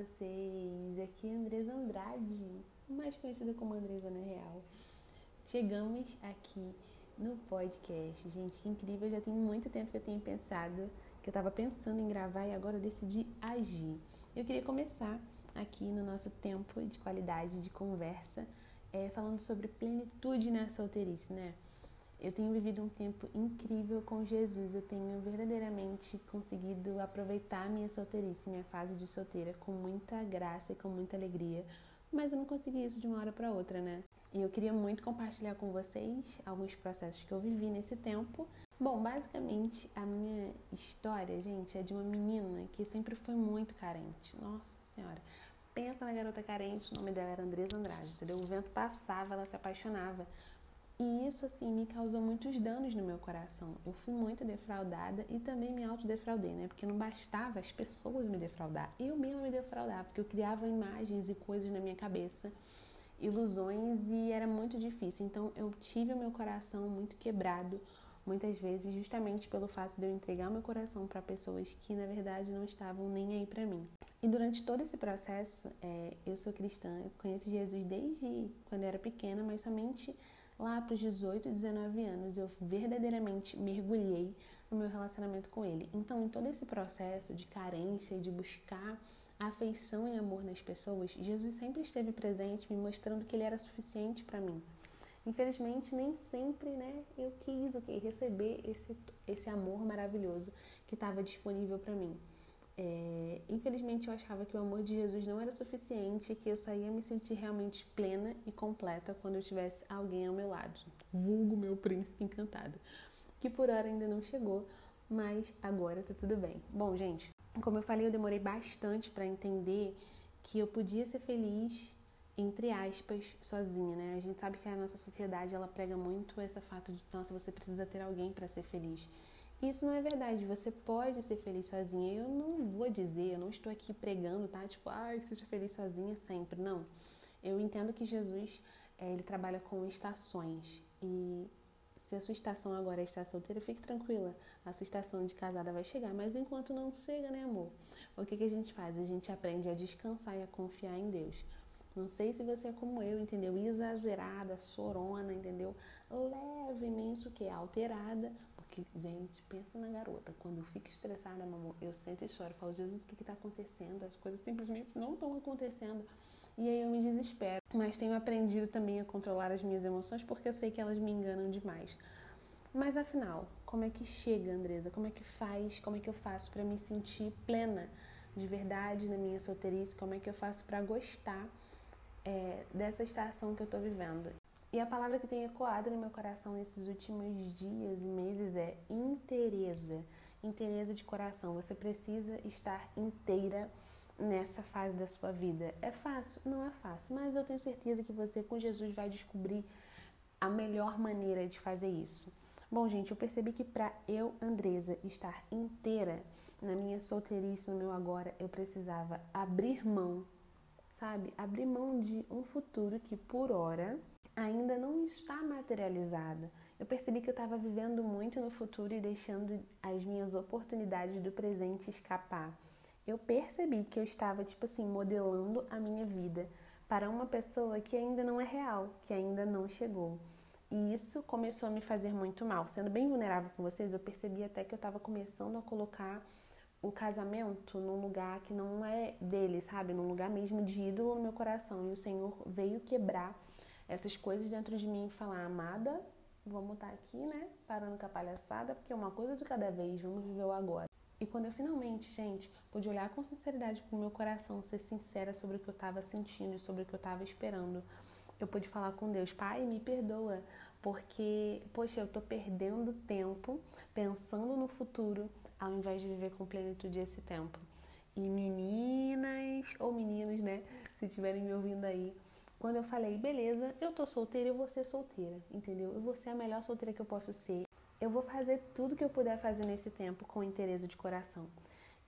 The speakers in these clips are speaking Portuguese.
vocês? Aqui é Andresa Andrade, mais conhecida como Andresa na Real. Chegamos aqui no podcast. Gente, que incrível, já tem muito tempo que eu tenho pensado, que eu tava pensando em gravar e agora eu decidi agir. Eu queria começar aqui no nosso tempo de qualidade de conversa, é, falando sobre plenitude na solteirice, né? Eu tenho vivido um tempo incrível com Jesus. Eu tenho verdadeiramente conseguido aproveitar minha solteirice, minha fase de solteira, com muita graça e com muita alegria. Mas eu não consegui isso de uma hora para outra, né? E eu queria muito compartilhar com vocês alguns processos que eu vivi nesse tempo. Bom, basicamente a minha história, gente, é de uma menina que sempre foi muito carente. Nossa Senhora. Pensa na garota carente, o nome dela era Andresa Andrade, entendeu? O vento passava, ela se apaixonava e isso, assim, me causou muitos danos no meu coração. Eu fui muito defraudada e também me autodefraudei, né? Porque não bastava as pessoas me defraudar, eu mesma me defraudar, porque eu criava imagens e coisas na minha cabeça, ilusões e era muito difícil. Então, eu tive o meu coração muito quebrado, muitas vezes, justamente pelo fato de eu entregar meu coração para pessoas que, na verdade, não estavam nem aí para mim. E durante todo esse processo, é, eu sou cristã, eu conheço Jesus desde quando eu era pequena, mas somente lá para os 18, 19 anos, eu verdadeiramente mergulhei no meu relacionamento com ele. Então, em todo esse processo de carência e de buscar afeição e amor nas pessoas, Jesus sempre esteve presente, me mostrando que ele era suficiente para mim. Infelizmente, nem sempre, né, eu quis o receber esse esse amor maravilhoso que estava disponível para mim. É, infelizmente eu achava que o amor de Jesus não era suficiente, que eu só ia me sentir realmente plena e completa quando eu tivesse alguém ao meu lado, vulgo meu príncipe encantado, que por hora ainda não chegou, mas agora tá tudo bem. Bom, gente, como eu falei, eu demorei bastante para entender que eu podia ser feliz entre aspas, sozinha, né? A gente sabe que a nossa sociedade ela prega muito esse fato de, nossa, você precisa ter alguém para ser feliz. Isso não é verdade. Você pode ser feliz sozinha. Eu não vou dizer, eu não estou aqui pregando, tá? Tipo, ah, seja feliz sozinha sempre. Não. Eu entendo que Jesus, é, ele trabalha com estações. E se a sua estação agora é estar solteira, fique tranquila. A sua estação de casada vai chegar. Mas enquanto não chega, né, amor? O que, que a gente faz? A gente aprende a descansar e a confiar em Deus. Não sei se você é como eu, entendeu? Exagerada, sorona, entendeu? Levemente o que é alterada, porque, gente, pensa na garota. Quando eu fico estressada, mamãe, eu sento e choro. Falo, Jesus, o que está acontecendo? As coisas simplesmente não estão acontecendo. E aí eu me desespero. Mas tenho aprendido também a controlar as minhas emoções porque eu sei que elas me enganam demais. Mas afinal, como é que chega, Andresa? Como é que faz? Como é que eu faço para me sentir plena de verdade na minha solteirice? Como é que eu faço para gostar é, dessa estação que eu estou vivendo? E a palavra que tem ecoado no meu coração nesses últimos dias e meses é inteireza. Inteireza de coração. Você precisa estar inteira nessa fase da sua vida. É fácil? Não é fácil, mas eu tenho certeza que você com Jesus vai descobrir a melhor maneira de fazer isso. Bom, gente, eu percebi que para eu, Andresa, estar inteira na minha solteirice, no meu agora, eu precisava abrir mão, sabe? Abrir mão de um futuro que por hora ainda não está materializada. Eu percebi que eu estava vivendo muito no futuro e deixando as minhas oportunidades do presente escapar. Eu percebi que eu estava, tipo assim, modelando a minha vida para uma pessoa que ainda não é real, que ainda não chegou. E isso começou a me fazer muito mal. Sendo bem vulnerável com vocês, eu percebi até que eu estava começando a colocar o casamento num lugar que não é dele, sabe? Num lugar mesmo de ídolo no meu coração. E o Senhor veio quebrar essas coisas dentro de mim e falar, amada, vamos estar tá aqui, né? Parando com a palhaçada, porque é uma coisa de cada vez, vamos viver o agora. E quando eu finalmente, gente, pude olhar com sinceridade pro meu coração, ser sincera sobre o que eu estava sentindo e sobre o que eu estava esperando, eu pude falar com Deus, Pai, me perdoa, porque, poxa, eu tô perdendo tempo pensando no futuro ao invés de viver com plenitude esse tempo. E meninas, ou meninos, né, se estiverem me ouvindo aí, quando eu falei, beleza, eu tô solteira, eu vou ser solteira, entendeu? Eu vou ser a melhor solteira que eu posso ser. Eu vou fazer tudo que eu puder fazer nesse tempo com interesse de coração.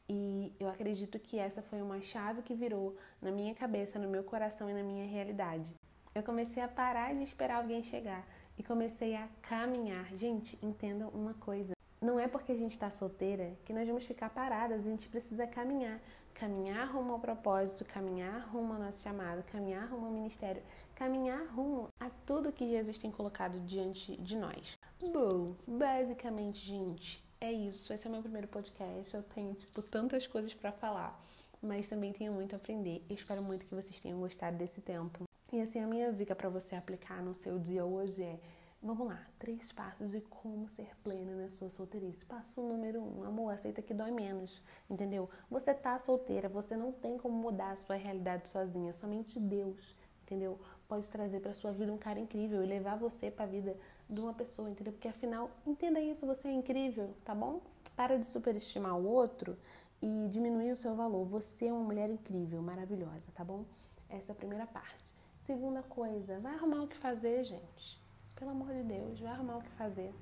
E eu acredito que essa foi uma chave que virou na minha cabeça, no meu coração e na minha realidade. Eu comecei a parar de esperar alguém chegar e comecei a caminhar. Gente, entendam uma coisa. Não é porque a gente está solteira que nós vamos ficar paradas, a gente precisa caminhar caminhar rumo ao propósito, caminhar rumo ao nosso chamado, caminhar rumo ao ministério, caminhar rumo a tudo que Jesus tem colocado diante de nós. Bom, basicamente, gente, é isso. Esse é o meu primeiro podcast. Eu tenho, tipo, tantas coisas para falar, mas também tenho muito a aprender. espero muito que vocês tenham gostado desse tempo. E assim, a minha dica para você aplicar no seu dia hoje é Vamos lá, três passos de como ser plena na sua solteirice. Passo número um, amor, aceita que dói menos, entendeu? Você tá solteira, você não tem como mudar a sua realidade sozinha, somente Deus, entendeu? Pode trazer para sua vida um cara incrível e levar você para a vida de uma pessoa, entendeu? Porque afinal, entenda isso, você é incrível, tá bom? Para de superestimar o outro e diminuir o seu valor. Você é uma mulher incrível, maravilhosa, tá bom? Essa é a primeira parte. Segunda coisa, vai arrumar o que fazer, gente pelo amor de Deus, vai arrumar o que fazer.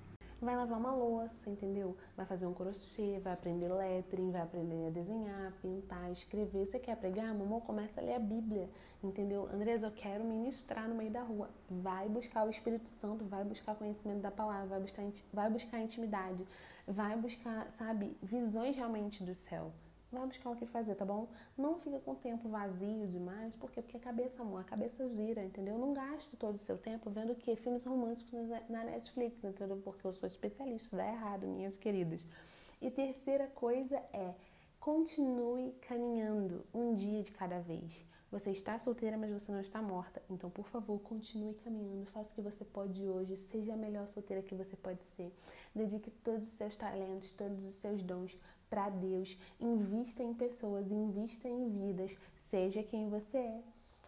Vai lavar uma louça, entendeu? Vai fazer um crochê, vai aprender lettering, vai aprender a desenhar, pintar, escrever. Você quer pregar? Mamãe, começa a ler a Bíblia, entendeu? Andresa, eu quero ministrar no meio da rua. Vai buscar o Espírito Santo, vai buscar conhecimento da palavra, vai buscar, vai buscar intimidade, vai buscar, sabe, visões realmente do céu. Vai buscar o que fazer, tá bom? Não fica com o tempo vazio demais, por quê? Porque a cabeça, amor, a cabeça gira, entendeu? Não gaste todo o seu tempo vendo o quê? Filmes românticos na Netflix, entendeu? Porque eu sou especialista, dá errado, minhas queridas. E terceira coisa é, continue caminhando um dia de cada vez. Você está solteira, mas você não está morta. Então, por favor, continue caminhando. Faça o que você pode hoje. Seja a melhor solteira que você pode ser. Dedique todos os seus talentos, todos os seus dons para Deus, invista em pessoas, invista em vidas, seja quem você é.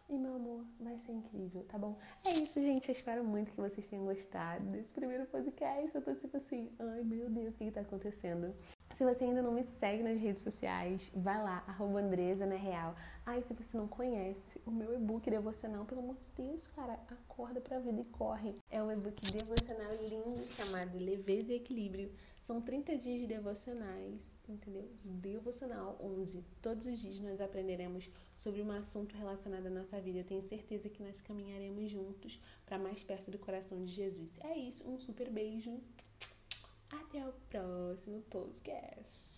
E meu amor, vai ser incrível, tá bom? É isso, gente. Eu espero muito que vocês tenham gostado desse primeiro podcast. Eu tô tipo assim, ai meu Deus, o que, que tá acontecendo? Se você ainda não me segue nas redes sociais, vai lá, arroba Andresa na Real. Ai, se você não conhece o meu e-book devocional, pelo amor de Deus, cara, acorda pra vida e corre. É um e-book devocional lindo chamado Leveza e Equilíbrio. São 30 dias de devocionais, entendeu? De devocional, onde todos os dias nós aprenderemos sobre um assunto relacionado à nossa vida. Eu tenho certeza que nós caminharemos juntos para mais perto do coração de Jesus. É isso, um super beijo. Próximo podcast.